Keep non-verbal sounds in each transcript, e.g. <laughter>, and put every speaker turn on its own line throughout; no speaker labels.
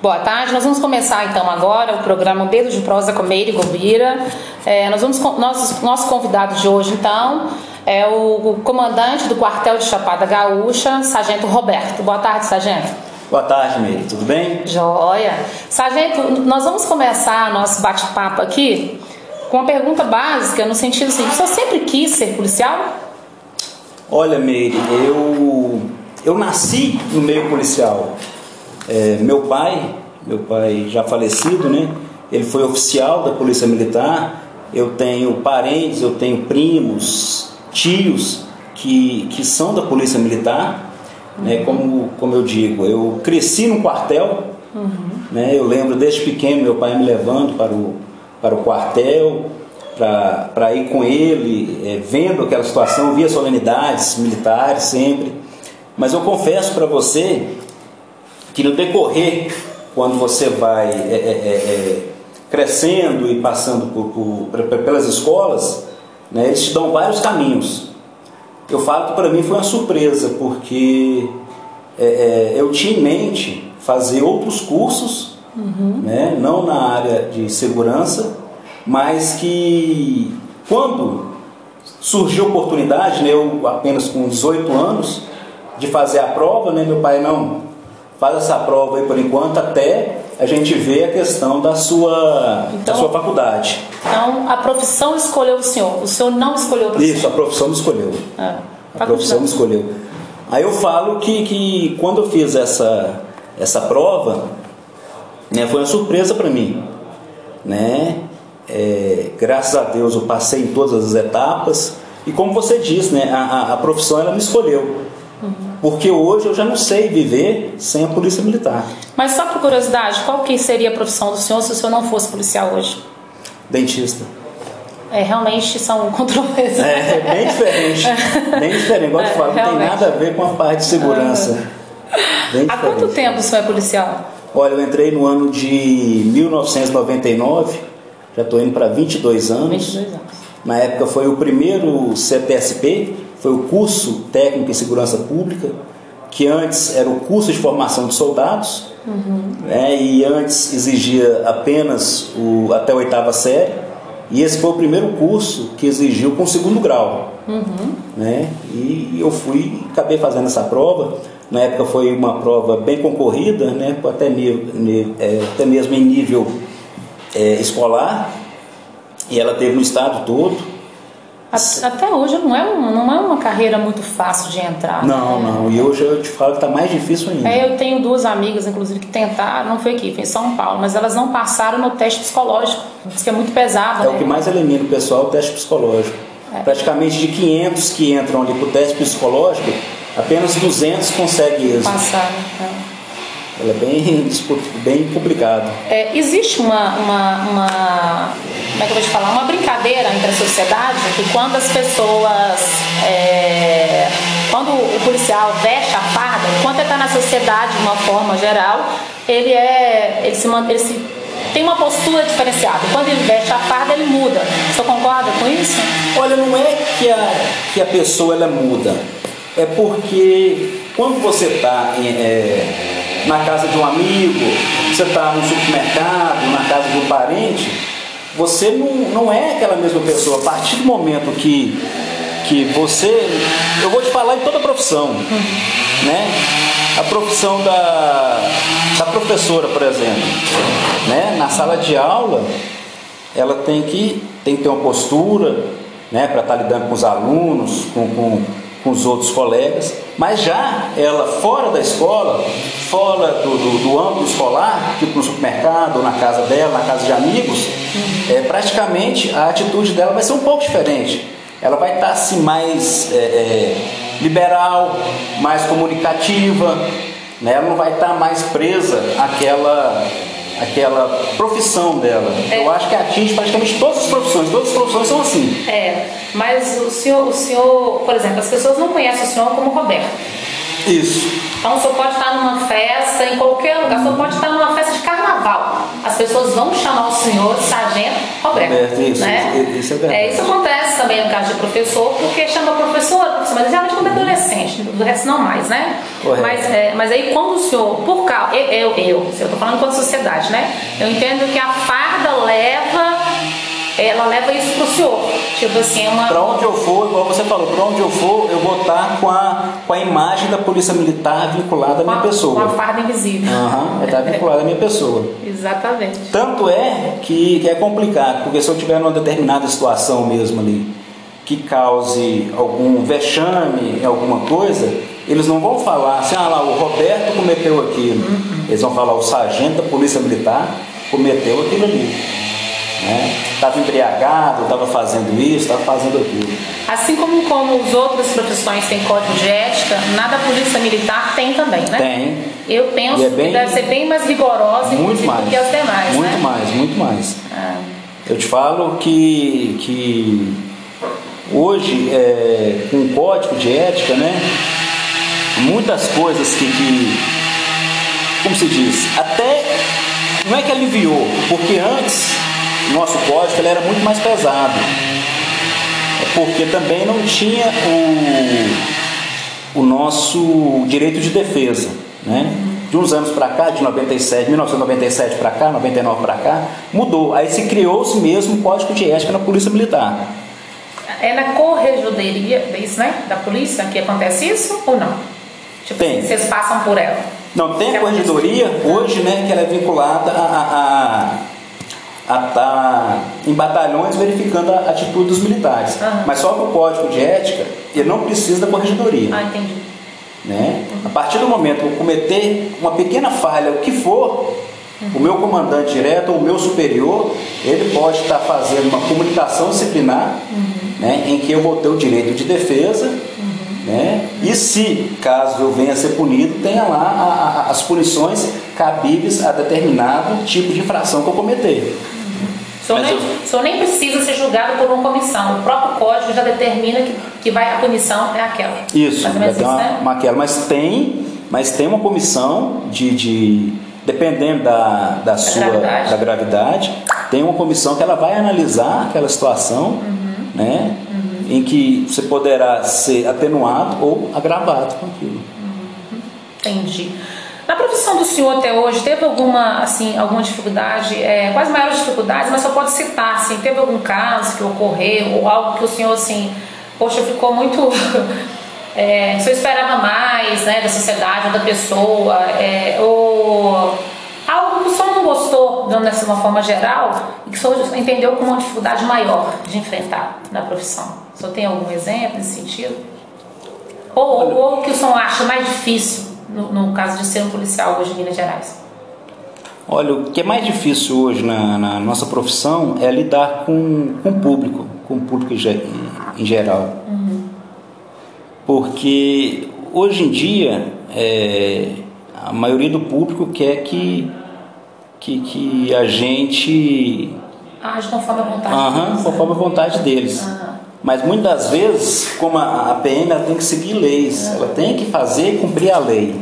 Boa tarde, nós vamos começar então agora o programa Dedo de Prosa com Meire Gobira. É, nós vamos, nosso, nosso convidado de hoje então é o, comandante do quartel de Chapada Gaúcha, Sargento Roberto. Boa tarde, Sargento.
Boa tarde, Meire, tudo bem?
Joia. Sargento, nós vamos começar nosso bate-papo aqui com uma pergunta básica, no sentido assim, você sempre quis ser policial?
Olha, Meire, eu, eu nasci no meio policial. É, meu pai, meu pai já falecido, né? Ele foi oficial da Polícia Militar. Eu tenho parentes, eu tenho primos, tios que, que são da Polícia Militar. Né? Como, como eu digo, eu cresci no quartel. Uhum. Né? Eu lembro desde pequeno meu pai me levando para o, para o quartel, para ir com ele, é, vendo aquela situação, via solenidades militares sempre. Mas eu confesso para você que no decorrer, quando você vai é, é, é, é crescendo e passando por, por, pelas escolas, né, eles te dão vários caminhos. Eu falo que para mim foi uma surpresa, porque é, eu tinha em mente fazer outros cursos, uhum. né, não na área de segurança, mas que quando surgiu a oportunidade, né, eu apenas com 18 anos, de fazer a prova, né, meu pai não faz essa prova aí por enquanto até a gente ver a questão da sua, então, da sua faculdade.
Então, a profissão escolheu o senhor, o senhor não escolheu a
profissão? Isso, a profissão me escolheu. Ah, a profissão me escolheu. Aí eu falo que, que quando eu fiz essa, essa prova, né, foi uma surpresa para mim. Né? É, graças a Deus eu passei em todas as etapas. E como você disse, né, a, a, a profissão ela me escolheu. Porque hoje eu já não sei viver sem a polícia militar.
Mas só por curiosidade, qual que seria a profissão do senhor se o senhor não fosse policial hoje?
Dentista.
É, realmente são <laughs> controversas.
É, é bem diferente. bem diferente. Igual eu é, falo, não tem nada a ver com a parte de segurança.
Há quanto tempo o senhor é policial?
Olha, eu entrei no ano de 1999, já estou indo para 22 anos.
22 anos.
Na época foi o primeiro CTSP, foi o curso técnico em segurança pública, que antes era o curso de formação de soldados, uhum. né, e antes exigia apenas o, até a oitava série, e esse foi o primeiro curso que exigiu com segundo grau. Uhum. Né, e eu fui, acabei fazendo essa prova. Na época foi uma prova bem concorrida, né, até, nível, é, até mesmo em nível é, escolar, e ela teve no estado todo.
Até hoje não é, um, não é uma carreira muito fácil de entrar.
Não, né? não. E hoje eu te falo que está mais difícil ainda.
É, eu tenho duas amigas, inclusive, que tentaram, não foi aqui, foi em São Paulo, mas elas não passaram no teste psicológico. Diz que é muito pesado.
É
né?
o que mais elimina o pessoal, o teste psicológico. É. Praticamente de 500 que entram ali para o teste psicológico, apenas 200 conseguem isso.
Passar, né?
Ela é bem, <laughs> bem complicada.
É, existe uma, uma, uma, como é que eu vou te falar, uma brincadeira entre a sociedade que quando as pessoas, é, quando o policial veste a farda, enquanto ele está na sociedade de uma forma geral, ele é, ele se, ele se tem uma postura diferenciada. Quando ele veste a farda, ele muda. Você concorda com isso?
Olha, não é que a, que a pessoa ela muda. É porque quando você está é, na casa de um amigo, você está no supermercado, na casa de um parente, você não, não é aquela mesma pessoa. A partir do momento que, que você. Eu vou te falar em toda a profissão. Né? A profissão da, da professora, por exemplo. Né? Na sala de aula, ela tem que, tem que ter uma postura né, para estar tá lidando com os alunos, com, com com os outros colegas, mas já ela fora da escola, fora do, do, do âmbito escolar, tipo no supermercado, na casa dela, na casa de amigos, é, praticamente a atitude dela vai ser um pouco diferente. Ela vai estar assim mais é, é, liberal, mais comunicativa, né? ela não vai estar mais presa àquela aquela profissão dela. É. Eu acho que atinge praticamente todas as profissões, todas as profissões são assim.
É, mas o senhor, o senhor, por exemplo, as pessoas não conhecem o senhor como Roberto.
Isso.
Então o senhor pode estar numa festa, em qualquer lugar, o senhor pode estar numa festa de carnaval. As pessoas vão chamar o senhor de sargento Roberto.
Roberto isso,
né?
isso é verdade.
É, isso acontece também no caso de professor, porque chama professor, mas geralmente quando é adolescente, do resto não mais, né?
Correto.
Mas, é, mas aí quando o senhor, por causa, eu, eu, eu, tô falando enquanto sociedade, né? Eu entendo que a farda leva, ela leva isso pro senhor. Tipo assim, é uma.
Para onde eu for, igual você falou, para onde eu for, eu vou estar com a, com a imagem da polícia militar vinculada à minha pessoa.
Com a farda invisível.
Aham, vai estar vinculada à minha pessoa.
Exatamente.
Tanto é que, que é complicado, porque se eu tiver numa determinada situação mesmo ali, que cause algum vexame, alguma coisa, eles não vão falar assim, ah lá, o Roberto cometeu aquilo. Eles vão falar, o sargento da Polícia Militar cometeu aquilo ali. Estava embriagado, estava fazendo isso, estava fazendo aquilo.
Assim como, como as outras profissões têm código de ética, na da polícia militar tem também, né?
Tem.
Eu penso
é bem-
que deve ser bem mais rigorosa
Muito mais.
do que as demais,
muito
né?
mais, muito mais.
Ah,
Eu te falo que, que hoje, é, com o código de ética, né, muitas coisas que, que, como se diz, até não é que aliviou, porque antes nosso código ele era muito mais pesado, É porque também não tinha o, o nosso direito de defesa, né? De uns anos para cá, de 97, 1997 para cá, 99 para cá, mudou. Aí se criou-se mesmo o Código de Ética na Polícia Militar.
É na corregedoria, é isso, né? Da polícia que acontece isso ou não? Tipo,
Tem.
vocês passam por ela.
Não, tem a corregedoria hoje, né, que ela é vinculada a estar tá em batalhões verificando a atitude dos militares.
Aham.
Mas só que o Código de Ética, ele não precisa da corregedoria.
Ah, entendi.
né? A partir do momento que eu cometer uma pequena falha, o que for, o meu comandante direto ou o meu superior, ele pode estar fazendo uma comunicação disciplinar, né, em que eu vou ter o direito de defesa, né? E se, caso eu venha a ser punido, tenha lá a- a- as punições cabíveis a determinado tipo de infração que eu cometer.
O senhor, nem,
eu-
o senhor nem precisa ser julgado por uma comissão. O próprio código já determina que, que vai, a punição é aquela.
Isso,
Mais ou
vai
menos
ter
isso,
uma,
né?
uma aquela, mas tem, mas tem uma comissão de, de- dependendo da, da sua
gravidade.
da gravidade, tem uma comissão que ela vai analisar aquela situação,
Uhum.
né, em que você poderá ser atenuado ou agravado com aquilo.
Entendi. Na profissão do senhor até hoje, teve alguma, assim, alguma dificuldade, é, quais maiores dificuldades, mas só pode citar, assim, teve algum caso que ocorreu, ou algo que o senhor, assim, poxa, ficou muito... <laughs> É, o senhor esperava mais, né, da sociedade ou da pessoa, é, ou algo que o senhor não gostou, dando assim uma forma geral, e que o senhor entendeu como uma dificuldade maior de enfrentar na profissão. O senhor tem algum exemplo nesse sentido? Ou, ou o que o senhor acha mais difícil no, no caso de ser um policial hoje em Minas Gerais?
Olha, o que é mais difícil hoje na, na nossa profissão é lidar com, com o público, com o público em, em geral. Porque hoje em dia é, a maioria do público quer que, que, que a gente
Age conforme a vontade
Aham,
deles.
conforme a vontade deles. Mas muitas vezes, como a, PM ela tem que seguir leis, ela tem que fazer e cumprir a lei.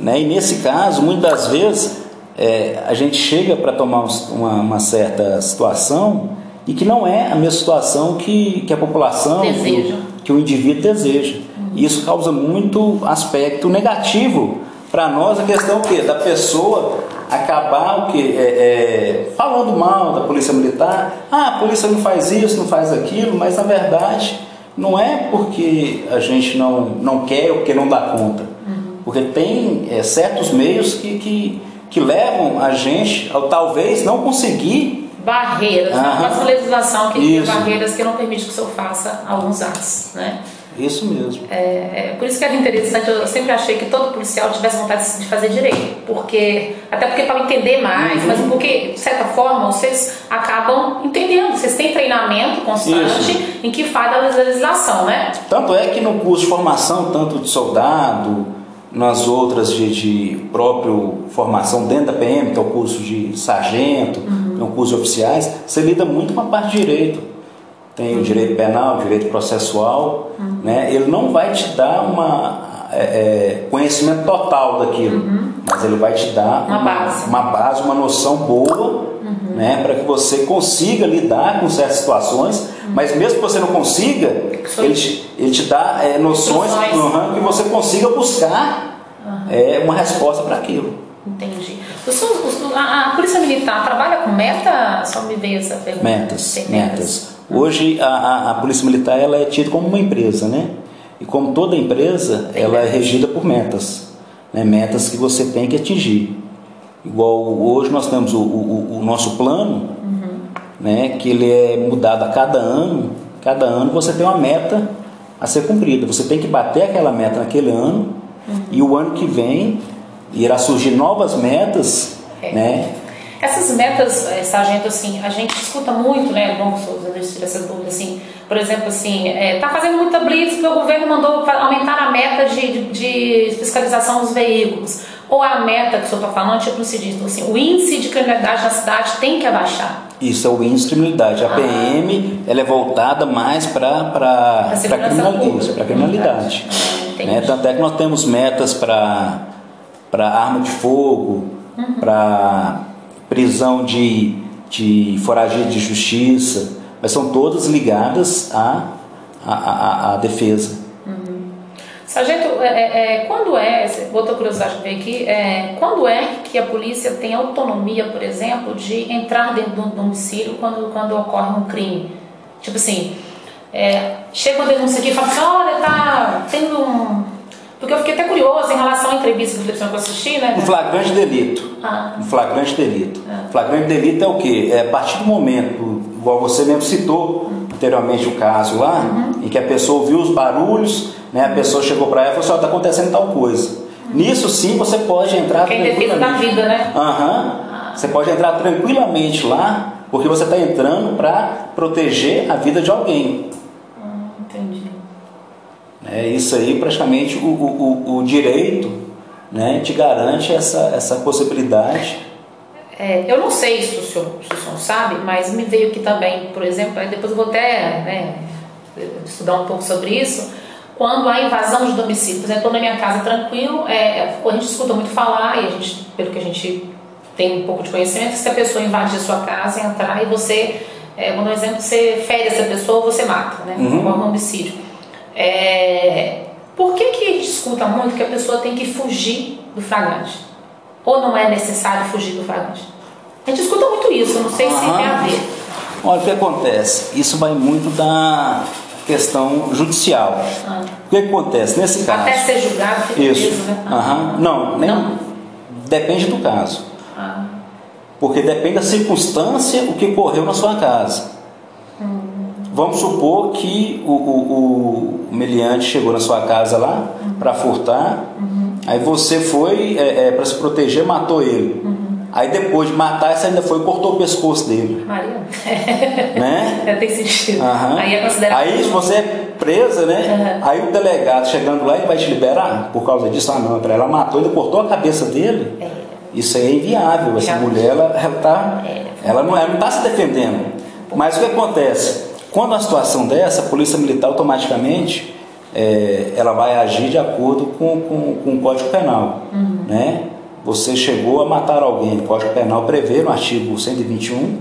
Né? E nesse caso, muitas vezes, é, a gente chega para tomar uma, uma certa situação e que não é a mesma situação que, que a população, que, que o indivíduo deseja. E isso causa muito aspecto negativo para nós, a questão o quê? da pessoa acabar o quê? É, é, falando mal da polícia militar, ah, a polícia não faz isso, não faz aquilo, mas na verdade não é porque a gente não, não quer ou porque não dá conta. Porque tem é, certos meios que, que, que levam a gente ao talvez não conseguir
Barreiras, né?
Aham.
nossa legislação que tem barreiras que não permite que o senhor faça alguns atos, né?
Isso mesmo.
É, é, por isso que era interessante, eu sempre achei que todo policial tivesse vontade de fazer direito, porque até porque para entender mais,
Uhum.
mas porque de certa forma vocês acabam entendendo, vocês têm treinamento constante
Isso.
em que faz a legislação, né?
Tanto é que no curso de formação, tanto de soldado, nas outras de, de próprio formação dentro da PM, que é o curso de sargento, que é o curso de oficiais, você lida muito com a parte de direito. Tem o direito penal, o direito processual, né? ele não vai te dar uma é, é, conhecimento total daquilo, mas ele vai te dar
Uma base.
uma base, uma noção boa né, para que você consiga lidar com certas situações, uhum. mas mesmo que você não consiga, ele te, ele te dá é, noções uhum, que você consiga buscar é, uma resposta para aquilo.
Entendi. a, a, Polícia Militar trabalha com meta? Só me veio essa pergunta.
Metas, metas. metas. Hoje a, a, a, Polícia Militar ela é tida como uma empresa, né? E como toda empresa, ela é é regida por metas. Né? Metas que você tem que atingir. Igual hoje nós temos o, o, o nosso plano, uhum. né? que ele é mudado a cada ano. Cada ano você tem uma meta a ser cumprida. Você tem que bater aquela meta naquele ano uhum. e o ano que vem irá surgir novas metas, é. né?
Essas metas, eh, sargento, assim, a gente escuta muito, né, Dom Souza, essa dúvida, assim, por exemplo, assim, é, tá fazendo muita blitz porque o governo mandou aumentar a meta de, de, de fiscalização dos veículos. Ou a meta que o senhor está falando, tipo, se diz, assim, o índice de criminalidade na cidade tem que abaixar.
Isso é o índice de criminalidade. A ah. PM ela é voltada mais para a criminalidade. Pra criminalidade. Né? Tanto é que nós temos metas para arma de fogo, uhum. para prisão de, de foragido de justiça, mas são todas ligadas à, à, à, à defesa.
Uhum. Sargento, é, é, é quando é, outra curiosidade que aqui, é, quando é que a polícia tem autonomia, por exemplo, de entrar dentro do domicílio quando, quando ocorre um crime? Tipo assim, é, chega uma denúncia aqui e fala assim, olha, tá tendo um porque eu fiquei até curiosa em relação à entrevista que eu assisti, né?
Um flagrante delito. Ah. Um flagrante delito. Ah. Flagrante delito é o quê? É a partir do momento, igual você mesmo citou uhum. anteriormente o caso lá, uhum. em que a pessoa ouviu os barulhos, né? A pessoa chegou para ela e falou assim, está acontecendo tal coisa. Uhum. Nisso sim você pode entrar
Quem defesa da vida, né?
Aham. Ah. Você pode entrar tranquilamente lá, porque você está entrando para proteger a vida de alguém. É, isso aí praticamente o, o, o direito né, te garante essa, essa possibilidade.
É, eu não sei se o, senhor, se o senhor sabe, mas me veio aqui também, por exemplo, depois eu vou até né, estudar um pouco sobre isso, quando há invasão de domicílio. Por exemplo, estou na minha casa tranquilo, é, a gente escuta muito falar, e a gente, pelo que a gente tem um pouco de conhecimento, se a pessoa invadir a sua casa, entrar e você, é, por exemplo, você fere essa pessoa, você mata, né? Uhum. Um homicídio. É, por que, que a gente escuta muito que a pessoa tem que fugir do flagrante? Ou não é necessário fugir do flagrante? A gente escuta muito isso, não sei se tem a ver.
Olha, o que acontece? Isso vai muito da questão judicial. Ah. O que acontece nesse caso?
Até ser julgado, fica
isso. Preso, né? Ah. Não, nem, não, depende do caso. Ah. Porque depende da circunstância o que ocorreu na sua casa. Vamos supor que o, o, o meliante chegou na sua casa lá uhum. para furtar, uhum. aí você foi é, é, para se proteger, matou ele. Uhum. Aí depois de matar, você ainda foi e cortou o pescoço dele.
Maria. <laughs>
Né?
É, tem sentido.
Uhum. Aí é considerado. Aí se você é presa, né? Aí o delegado chegando lá, ele vai te liberar por causa disso. Ah, não, ela matou, ainda cortou a cabeça dele. É. Isso aí é inviável. Essa mulher, ela, ela, tá, é. ela não está se defendendo. Mas o que acontece? Quando a situação dessa, a polícia militar automaticamente é, ela vai agir de acordo com, com, com o Código Penal. Uhum. Né? Você chegou a matar alguém, o Código Penal prevê no artigo 121, uhum.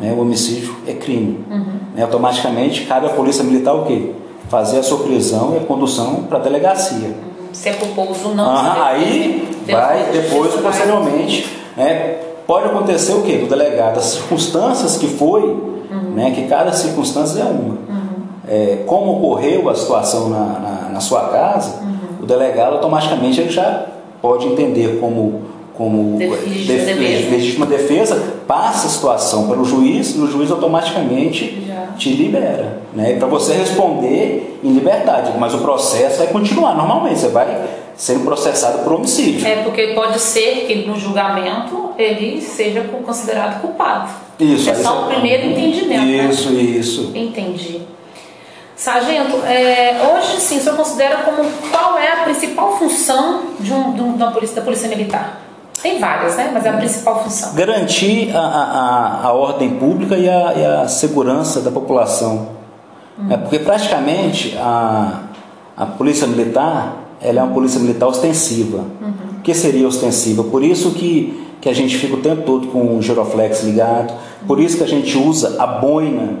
né, o homicídio é crime. Uhum. Né, automaticamente cabe à polícia militar o quê? Fazer a sua prisão e a condução para a delegacia.
Se é culposo ou não.
aí vai, depois, posteriormente, né, pode acontecer o quê? Do delegado, as circunstâncias que foi. Né, que cada circunstância é uma. Uhum. É, como ocorreu a situação na, na, na sua casa, uhum. o delegado automaticamente ele já pode entender como como legítima defesa. legítima defesa, passa a situação para o juiz e o juiz automaticamente Já. te libera. Né? Para você responder em liberdade, mas o processo vai continuar normalmente, você vai sendo processado por homicídio.
É porque pode ser que no julgamento ele seja considerado culpado.
Isso.
É só o primeiro entendimento.
Né? Isso, né? isso.
Entendi. Sargento, é, hoje sim, o senhor considera como qual é a principal função de, um, de uma polícia, da polícia militar? Tem várias, né? Mas é a principal função.
Garantir a, a, a ordem pública e a, e a, segurança da população. Hum. É porque praticamente a, a polícia militar ela é uma polícia militar ostensiva. Uhum. O que seria ostensiva? Por isso que que a gente fica o tempo todo com o giroflex ligado. Por isso que a gente usa a boina,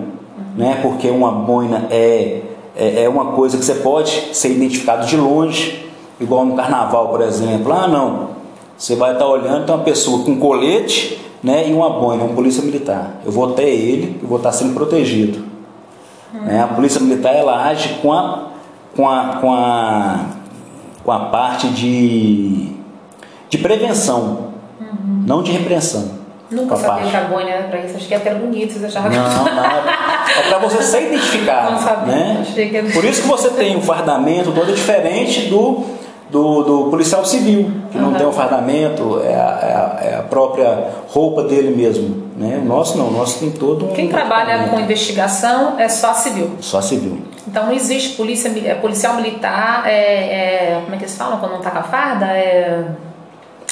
né? Porque uma boina é, é, é uma coisa que você pode ser identificado de longe, igual no carnaval, por exemplo. Ah, não. Você vai estar olhando, tem uma pessoa com colete né, e uma boina, um polícia militar. Eu vou até ele, eu vou estar sendo protegido. Hum. Né? A polícia militar ela age com a, com a, com a, com a parte de, de prevenção. Não de repreensão.
Nunca sabia que a boina era para isso, achei que era bonito, você achava
Não, não, é para você ser identificado. Não sabia, né? era... Por isso que você tem um fardamento todo diferente do do, do policial civil, que uhum. não tem um fardamento, é a, é, a, é a, própria roupa dele mesmo. Né? O nosso não, o nosso tem todo um.
Quem trabalha com investigação é só civil.
Só civil.
Então não existe polícia, é, policial militar, é, é, como é que eles falam quando não está com a farda? É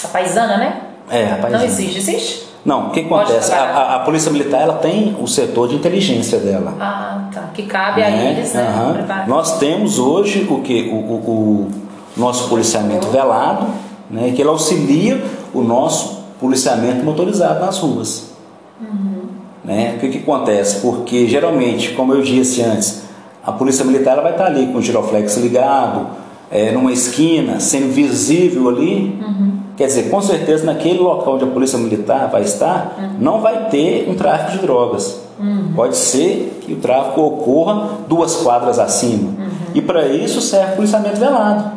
a paisana, né?
É.
Não existe, existe?
Não, o que acontece? A, a, a, polícia militar ela tem o setor de inteligência dela.
Ah, tá. Que cabe a né? eles, né?
Uhum. Nós temos hoje o que? O, o, o nosso policiamento velado, né, que ele auxilia o nosso policiamento motorizado nas ruas. Uhum. Né? O que, que acontece? Porque geralmente, como eu disse antes, a polícia militar vai estar ali com o giroflex ligado, é, numa esquina, sendo visível ali. Uhum. Quer dizer, com certeza naquele local onde a polícia militar vai estar, uhum. não vai ter um tráfico de drogas. Uhum. Pode ser que o tráfico ocorra duas quadras acima. Uhum. E para isso serve o policiamento velado.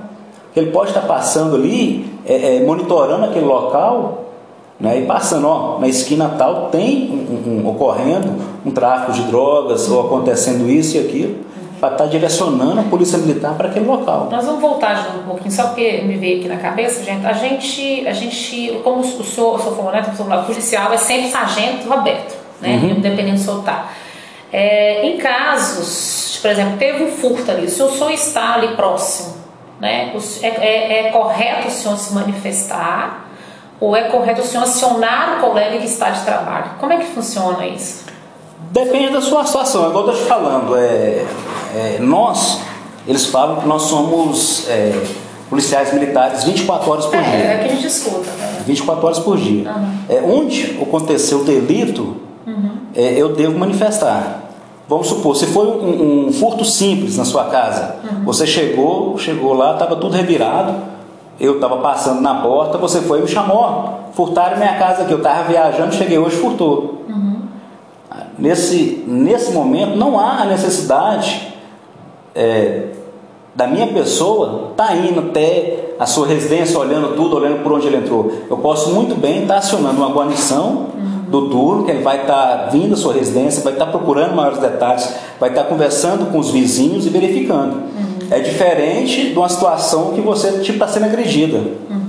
Ele pode estar passando ali, é, é, monitorando aquele local, né, e passando, ó, na esquina tal tem um, um, ocorrendo um tráfico de drogas ou acontecendo isso e aquilo, para estar direcionando a polícia militar para aquele local.
Nós vamos voltar um pouquinho, só porque me veio aqui na cabeça, gente, a gente, a gente como o senhor, o senhor falou, né, o policial é sempre sargento Roberto, né, uhum. dependendo do soltar. É, em casos, por exemplo, teve um furto ali, se o senhor está ali próximo, né? É, é, é correto o senhor se manifestar ou é correto o senhor acionar o colega que está de trabalho? Como é que funciona isso?
Depende da sua situação, é igual eu estou te falando. É, é, nós, eles falam que nós somos é, policiais militares 24 horas por
é,
dia.
É que a gente escuta. Né?
24 horas por dia. Uhum. É, onde aconteceu o delito, uhum. é, eu devo manifestar. Vamos supor, se foi um, um furto simples na sua casa, uhum. você chegou, chegou lá, estava tudo revirado, eu estava passando na porta, você foi e me chamou, furtaram minha casa aqui, eu estava viajando, cheguei hoje, furtou. Uhum. Nesse, nesse momento não há a necessidade é, da minha pessoa estar tá indo até a sua residência, olhando tudo, olhando por onde ele entrou. Eu posso muito bem estar tá acionando uma guarnição uhum do turno, que ele vai estar tá vindo à sua residência, vai estar tá procurando maiores detalhes, vai estar tá conversando com os vizinhos e verificando. Uhum. É diferente de uma situação que você tipo está sendo agredida. Uhum.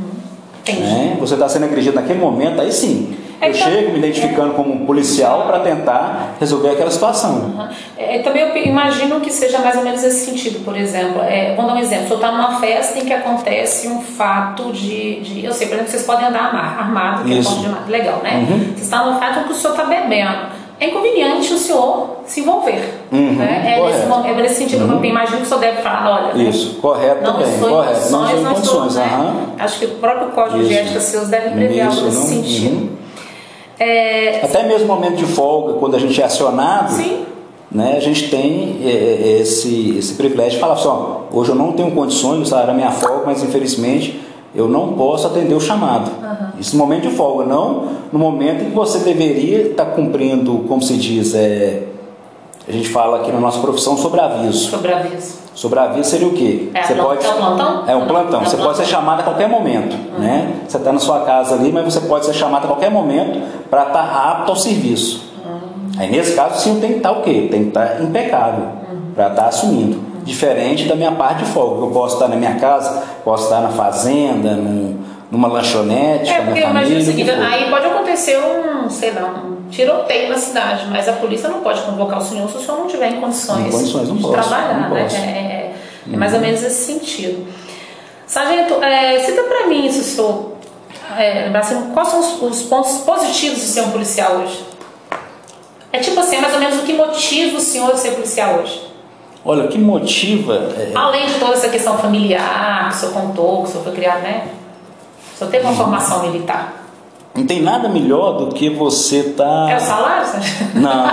Né? Você está sendo agredido naquele momento, aí sim. É, eu então, chego me identificando como um policial para tentar resolver aquela situação. Uhum.
É, também eu imagino que seja mais ou menos esse sentido, por exemplo. É, vamos dar um exemplo. Se eu estou numa festa em que acontece um fato de, de. Eu sei, por exemplo, vocês podem andar armado, que Isso. é um ponto de legal, né? Uhum. Você está num fato em que o senhor está bebendo é inconveniente o senhor se envolver. Uhum, né? é, nesse, é, nesse, sentido uhum. que eu imagino que o senhor deve falar, olha.
Isso, né? correto não também. Estou correto. Condições, não estou em condições. Estou, né? uhum.
Acho que o próprio código Isso. de ética seus deve prever algo nesse não, sentido. Uhum.
É... Até mesmo momento de folga, quando a gente é acionado, Sim. Né, a gente tem é, é, esse, esse privilégio de falar assim, ó, hoje eu não tenho condições, era minha folga, mas infelizmente eu não posso atender o chamado. Uhum. Isso no momento de folga, não no momento em que você deveria estar cumprindo, como se diz, é, a gente fala aqui na nossa profissão sobre aviso.
Sobre aviso.
Sobre aviso seria o quê?
É, você pode, é um plantão?
É um plantão. É um você plantão. pode ser chamado a qualquer momento. Uhum. Né? Você está na sua casa ali, mas você pode ser chamado a qualquer momento para estar tá apto ao serviço. Uhum. Aí nesse caso sim tem que estar tá o quê? Tem que estar tá impecável uhum. para estar assumindo. Diferente da minha parte de folga. Eu posso estar na minha casa, posso estar na fazenda, num, numa lanchonete.
É, porque imagina o seguinte, aí pode acontecer um, sei lá, um tiroteio na cidade, mas a polícia não pode convocar o senhor se o senhor não tiver em condições, em
condições
de
posso,
trabalhar, né? É, é, é, mais ou menos esse sentido. Sargento, é, cita para mim, se o senhor é, assim, quais são os, os, pontos positivos de ser um policial hoje? É tipo assim, mais ou menos o que motiva o senhor de ser policial hoje?
Olha, o que motiva. É...
Além de toda essa questão familiar que o senhor contou, que o senhor foi criado, né? O senhor teve uma uhum. formação militar.
Não tem nada melhor do que você tá.
É o salário, Sérgio?
Não.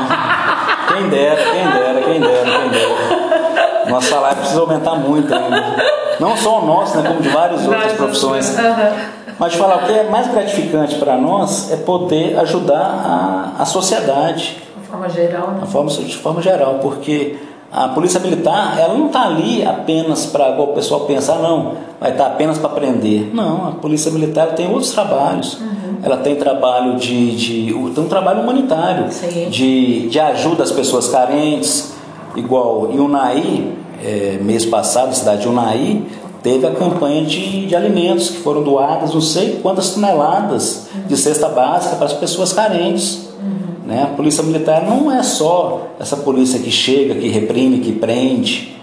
Quem dera, quem dera, quem dera, quem dera. Nosso salário precisa aumentar muito ainda. Não só o nosso, né, como de várias outras profissões. Mas de falar, o que é mais gratificante para nós é poder ajudar a, a sociedade.
De forma geral, né?
De forma, de forma geral, porque a polícia militar, ela não está ali apenas para, o pessoal pensar, não, vai estar tá apenas para prender. Não, a polícia militar tem outros trabalhos. Uhum. Ela tem trabalho de, de tem um trabalho humanitário, de, de ajuda às pessoas carentes, igual em Unai, é, mês passado, cidade de Unai, teve a campanha de, de alimentos que foram doadas, não sei quantas toneladas uhum. de cesta básica para as pessoas carentes. Né? A polícia militar não é só essa polícia que chega, que reprime, que prende,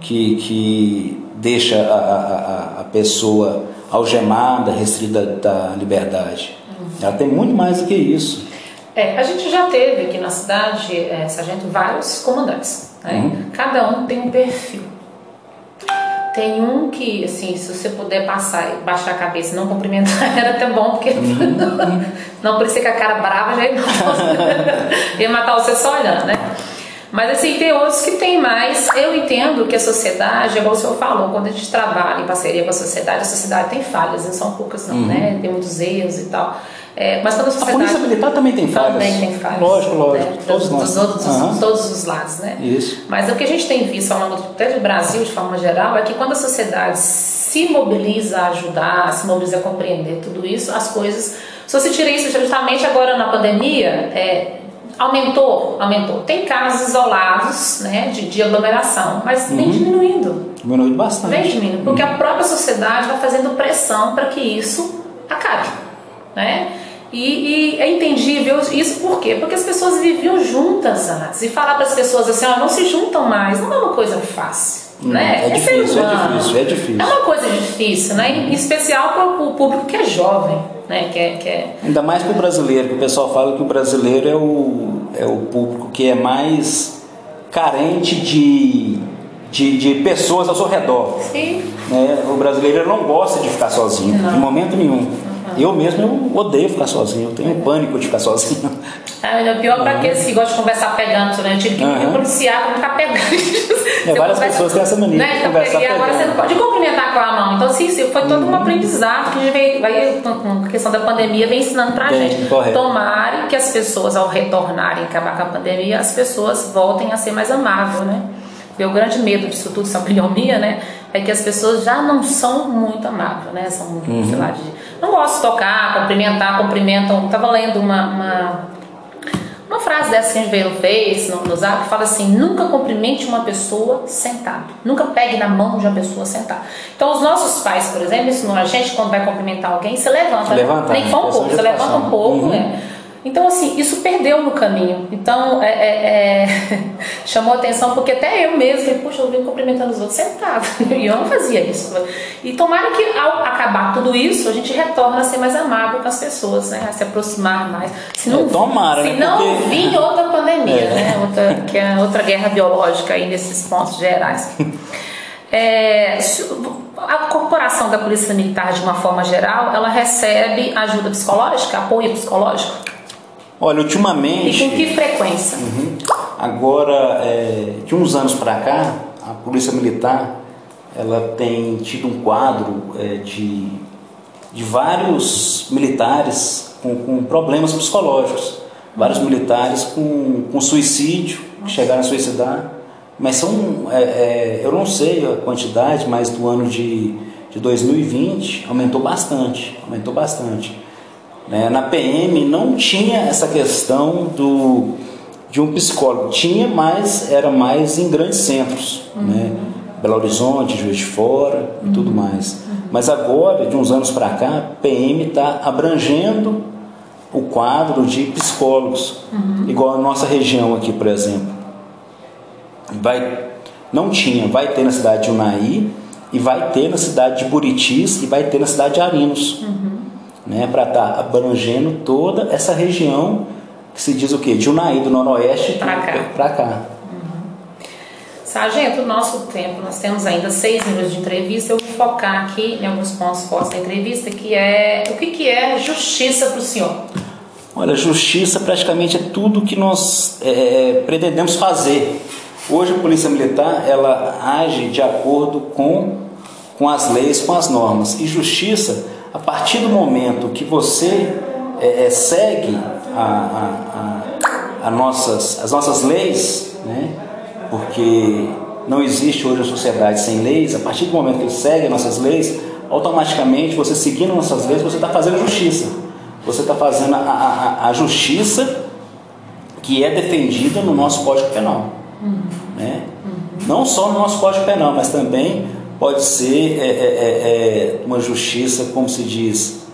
que, que deixa a, a, a pessoa algemada, restrita da liberdade. Ela tem muito mais do que isso.
É, a gente já teve aqui na cidade, é, sargento, vários comandantes. Né? Uhum. Cada um tem um perfil. Tem um que, assim, se você puder passar e baixar a cabeça e não cumprimentar, <laughs> era até bom, porque uhum. <laughs> não parecia que a cara brava já ia, <laughs> ia matar você só olhando, né? Mas assim, tem outros que tem mais. Eu entendo que a sociedade, igual o senhor falou, quando a gente trabalha em parceria com a sociedade, a sociedade tem falhas, não são poucas não, uhum. né? Tem muitos erros e tal. É, mas quando a sociedade...
A polícia militar também tem falhas.
Também tem falhas.
Lógico, lógico. Né?
Todos, dos, dos outros, uhum. todos os lados, né?
Isso.
Mas o que a gente tem visto ao longo até do Brasil, de forma geral, é que quando a sociedade se mobiliza a ajudar, se mobiliza a compreender tudo isso, as coisas... Se você tira isso justamente agora na pandemia, é, aumentou, aumentou. Tem casos isolados né, de, de aglomeração, mas vem uhum. diminuindo.
Diminuindo bastante.
Vem diminuindo, porque uhum. a própria sociedade vai fazendo pressão para que isso acabe. Né? E, e, é entendível isso por quê? Porque as pessoas viviam juntas antes. E falar para as pessoas assim, ó, não se juntam mais, não é uma coisa fácil. Hum, né?
É, é difícil, é difícil, é difícil.
É uma coisa difícil, né? Em especial para o público que é jovem, né? Que é, que é...
Ainda mais para o brasileiro, que o pessoal fala que o brasileiro é o, é o público que é mais carente de, de, de pessoas ao seu redor.
Sim.
Né? O brasileiro não gosta de ficar sozinho, não. de momento nenhum. Eu mesmo odeio ficar sozinho, eu tenho pânico de ficar sozinho.
Ah, é pior para aqueles que gostam de conversar pegando, né? Eu tive que uhum. policiar para não ficar pegando. <laughs>
É, várias conversa, pessoas têm essa mania né? de então, conversar
E agora você não pode cumprimentar com a mão. Então, sim, foi todo um uhum. aprendizado que a gente veio, vai, com a questão da pandemia, vem ensinando para a gente.
Correto.
Tomara que as pessoas, ao retornarem acabar com a pandemia, as pessoas voltem a ser mais amáveis, né? Meu grande medo disso tudo, essa minha, né? É que as pessoas já não são muito amáveis, né? São, uhum. sei lá, de, não gosto de tocar, cumprimentar, cumprimentam. Estava lendo uma, uma, uma, frase dessa que a gente veio no Face, no, no Zap, que fala assim: nunca cumprimente uma pessoa sentado. Nunca pegue na mão de uma pessoa sentada. Então, os nossos pais, por exemplo, ensinam a gente quando vai cumprimentar alguém, você levanta.
levanta
Nem for um pouco, você levanta um pouco, uhum. né? Então, assim, isso perdeu no caminho. Então, é, é, é <laughs> chamou atenção porque até eu mesmo, falei, puxa, eu vim cumprimentando os outros sentado. <laughs> E eu não fazia isso. E tomara que ao acabar tudo isso, a gente retorne a ser mais amável com as pessoas, né? A se aproximar mais. Se não,
é, tomara,
se
né?
não
porque...
vir outra pandemia, é. né? Outra, que é outra guerra biológica aí nesses pontos gerais. É, a corporação da Polícia Militar, de uma forma geral, ela recebe ajuda psicológica, apoio psicológico?
Olha, ultimamente.
E com que frequência?
Uhum, agora, é, de uns anos para cá, a Polícia Militar ela tem tido um quadro é, de, de vários militares com, com, problemas psicológicos. Vários militares com, com suicídio, que chegaram a suicidar. Mas são, é, é, eu não sei a quantidade, mas do ano de, de 2020 aumentou bastante. Aumentou bastante. Né? Na PM não tinha essa questão do, de um psicólogo, tinha, mas era mais em grandes centros, uhum. né? Belo Horizonte, Juiz de Fora e tudo uhum. mais. Uhum. Mas agora, de uns anos para cá, a PM está abrangendo o quadro de psicólogos, uhum. igual a nossa região aqui, por exemplo. Vai, não tinha, vai ter na cidade de Unai e vai ter na cidade de Buritis e vai ter na cidade de Arinos. Uhum né, para estar tá abrangendo toda essa região que se diz o quê? De Unai, do Noroeste
para cá.
Pra cá.
Uhum. Sargento, nosso tempo, nós temos ainda seis minutos de entrevista. Eu focar aqui em alguns pontos postos da entrevista, que é o que, que é justiça para o senhor?
Olha, justiça praticamente é tudo que nós é, pretendemos fazer. Hoje a Polícia Militar ela age de acordo com, com as leis, com as normas. E justiça, a partir do momento que você é, é, segue a, a, a, nossas, as nossas leis, né? porque não existe hoje a sociedade sem leis, a partir do momento que ele segue as nossas leis, automaticamente você seguindo nossas leis, você está fazendo justiça. Você está fazendo a, a, a, justiça que é defendida no nosso Código Penal. Uhum. Né? Uhum. Não só no nosso Código Penal, mas também pode ser é, é, é, é uma justiça, como se diz,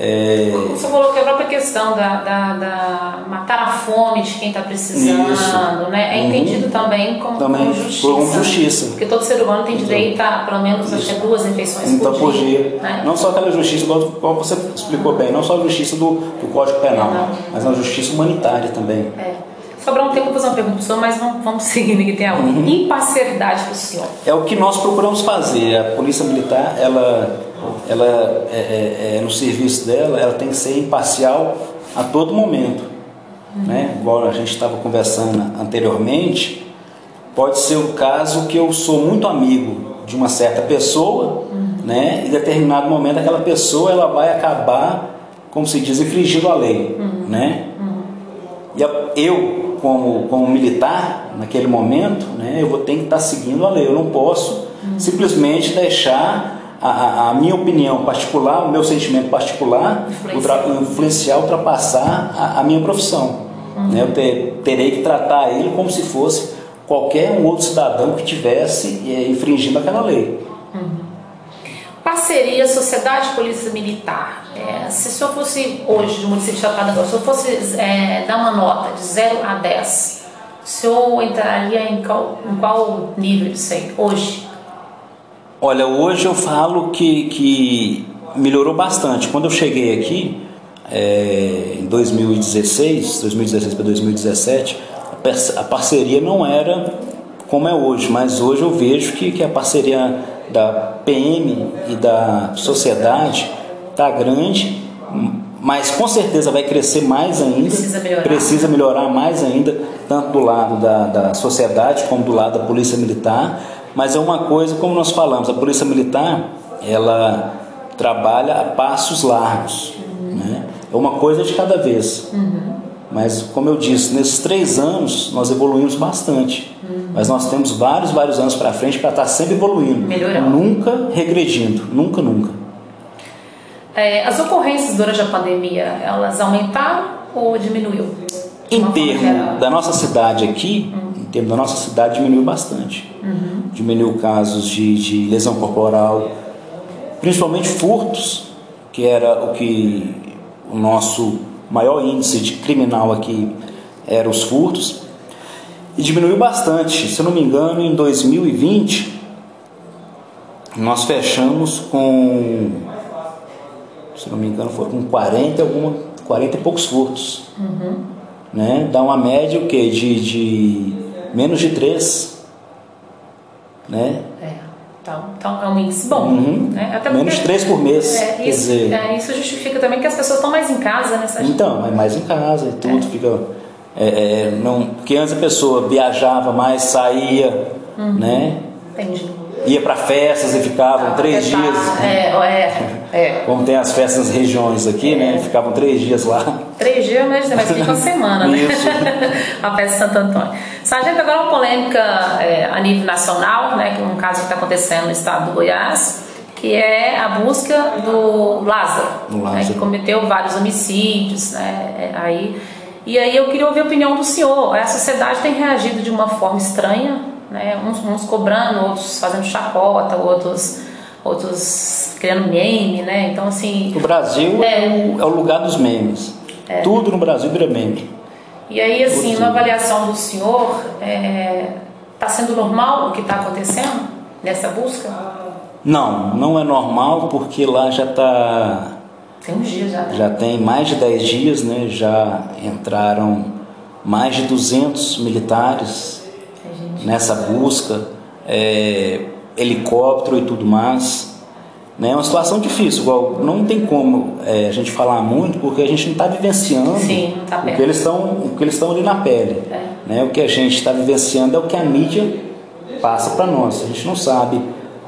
é... Você falou que a própria questão da, da, da matar a fome de quem está precisando, Isso. né? É uhum. entendido também como, também como justiça. Como
justiça.
Porque todo ser humano tem direito a pelo menos acho é duas refeições
então,
por
dia. dia. Né? Não só aquela justiça, como você explicou bem, não só a justiça do, do Código Penal, não. mas a justiça humanitária também.
É. Sobrar um tempo para fazer uma pergunta para o senhor, mas vamos, vamos seguindo que tem a uhum. imparcialidade para o senhor.
É o que nós procuramos fazer. A Polícia Militar, ela ela é, é, é, no serviço dela, ela tem que ser imparcial a todo momento. Uhum. Né? Igual a gente estava conversando anteriormente, pode ser o caso que eu sou muito amigo de uma certa pessoa, uhum. né? e em determinado momento aquela pessoa ela vai acabar, como se diz, infringindo a lei. Uhum. Né? Uhum. E eu, como, como militar, naquele momento, né, eu vou ter que estar seguindo a lei. Eu não posso uhum. simplesmente deixar a, a, minha opinião particular, o meu sentimento particular, influenciar, influenciar ultrapassar a, a, minha profissão. Uhum. Né? Eu ter, terei que tratar ele como se fosse qualquer um outro cidadão que tivesse é, infringindo aquela lei.
Parceria Sociedade Polícia Militar. É, se o senhor fosse hoje do município de Chapada, se eu fosse é, dar uma nota de 0 a 10, o senhor entraria em qual, em qual nível disso aí, hoje?
Olha, hoje eu falo que, que melhorou bastante. Quando eu cheguei aqui, é, em 2016, 2016 para 2017, a parceria não era como é hoje, mas hoje eu vejo que, que a parceria da PM e da sociedade está grande, mas com certeza vai crescer mais ainda.
Precisa melhorar.
Precisa melhorar mais ainda, tanto do lado da, da sociedade como do lado da Polícia Militar mas é uma coisa, como nós falamos, a Polícia Militar, ela trabalha a passos largos. Uhum. Né? É uma coisa de cada vez. Uhum. Mas, como eu disse, nesses três anos nós evoluímos bastante. Mas nós temos vários, vários anos para frente para estar sempre evoluindo.
Melhorando.
Nunca regredindo. Nunca, nunca.
É, as ocorrências durante a pandemia, elas aumentaram ou diminuiu?
Em termos da nossa cidade aqui, uhum em termos da nossa cidade, diminuiu bastante. Uhum. Diminuiu casos de, de lesão corporal, principalmente furtos, que era o que o nosso maior índice de criminal aqui era os furtos, e diminuiu bastante. Se eu não me engano, em 2020 nós fechamos com, se não me engano, foram com 40, alguma, 40 e poucos furtos. Uhum. Né? Dá uma média o quê? De, de menos de 3. Né?
É. Então, então é um índice bom. Uhum. Né?
Até menos de 3 por mês.
É, isso, dizer... É, isso justifica também que as pessoas estão mais em casa nessa
Então, é mais em casa e tudo. É. Fica, é, é, não, porque antes a pessoa viajava mais, saía, uhum. né?
Entendi
ia para festas e ficavam ah, três tá. dias.
É, é, é.
Como tem as festas nas regiões aqui, né? é. Ficavam três dias lá.
Três dias, mas, mas fica uma semana, né?
Isso. <laughs>
a festa de Santo Antônio. Sargento, agora uma polêmica a nível nacional, né? Que é um caso que está acontecendo no estado do Goiás, que é a busca do Lázaro,
Lázaro.
Né, que cometeu vários homicídios, né? Aí, e aí eu queria ouvir a opinião do senhor. A sociedade tem reagido de uma forma estranha né? Uns, uns cobrando, outros fazendo chacota, outros outros criando meme, né? Então assim.
O Brasil é, é, o, é o, lugar dos memes. É. Tudo no Brasil vira meme.
E aí assim, na avaliação do senhor, está é, sendo normal o que está acontecendo nessa busca?
Não, não é normal porque lá já está.
Tem uns dias já. Né?
Já tem mais de 10 dias, né? Já entraram mais de 200 militares nessa busca, é, helicóptero e tudo mais. Né? É uma situação difícil, igual não tem como é, a gente falar muito porque a gente não está vivenciando
Sim, tá
o que eles estão o que eles estão ali na pele.
É.
Né? O que a gente está vivenciando é o que a mídia passa para nós. A gente não sabe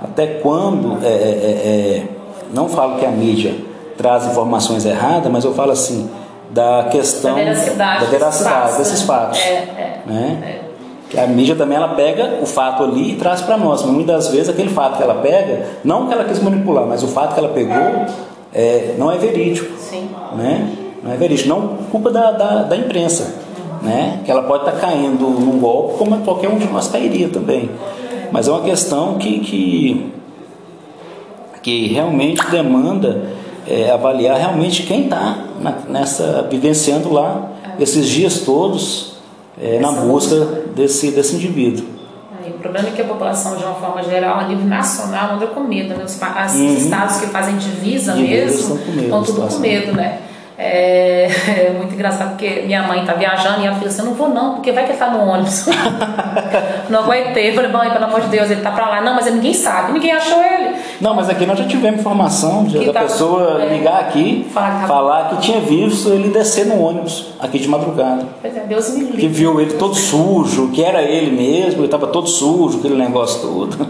até quando. É, é, é, é não falo que a mídia traz informações erradas, mas eu falo assim da questão
da veracidade,
da veracidade desses fatos.
É, é,
né?
é.
Que a mídia também ela pega o fato ali e traz para nós, mas muitas vezes aquele fato que ela pega, não que ela quis manipular, mas o fato que ela pegou é, não é verídico.
Sim.
Né? Não é verídico, não culpa da, da, da imprensa. Né? Que ela pode estar tá caindo num golpe como qualquer um de nós cairia também. Mas é uma questão que, que, que realmente demanda é, avaliar realmente quem está nessa vivenciando lá esses dias todos é, na busca desse, desse indivíduo.
o problema é que a população, de uma forma geral, a nível nacional, anda com medo. Né? Os, os uhum. estados que fazem divisa, divisa mesmo estão tudo com medo, né? É, <laughs> é, muito engraçado porque minha mãe tá viajando e ela falou assim: Eu não vou não, porque vai que ele tá no ônibus. <laughs> não aguentei. Eu falei: Mãe, pelo amor de Deus, ele tá pra lá. Não, mas ninguém sabe, ninguém achou ele.
Não, mas aqui nós já tivemos informação de, da tá, pessoa é, ligar aqui, falar que, falar que tinha visto ele descer no ônibus aqui de madrugada.
Pois é, Deus me livre.
Que viu ele todo sujo, que era ele mesmo, ele tava todo sujo, aquele negócio todo.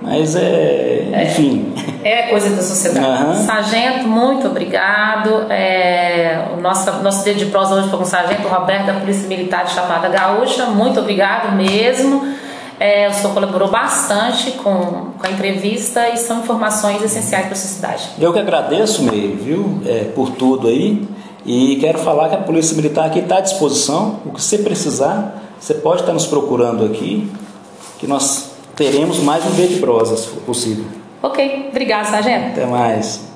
Mas é, enfim.
É, é coisa da sociedade. Uhum. Sargento, muito obrigado. É, o nosso, nosso dedo de prosa hoje foi com o Sargento Roberto da Polícia Militar de Chapada Gaúcha. Muito obrigado mesmo. É, o senhor colaborou bastante com, com a entrevista e são informações essenciais para a sociedade.
Eu que agradeço, Meire, viu, é, por tudo aí. E quero falar que a Polícia Militar aqui está à disposição. O que você precisar, você pode estar nos procurando aqui, que nós teremos mais um dia de prosa, se for possível.
Ok, obrigado, sargento.
Até mais.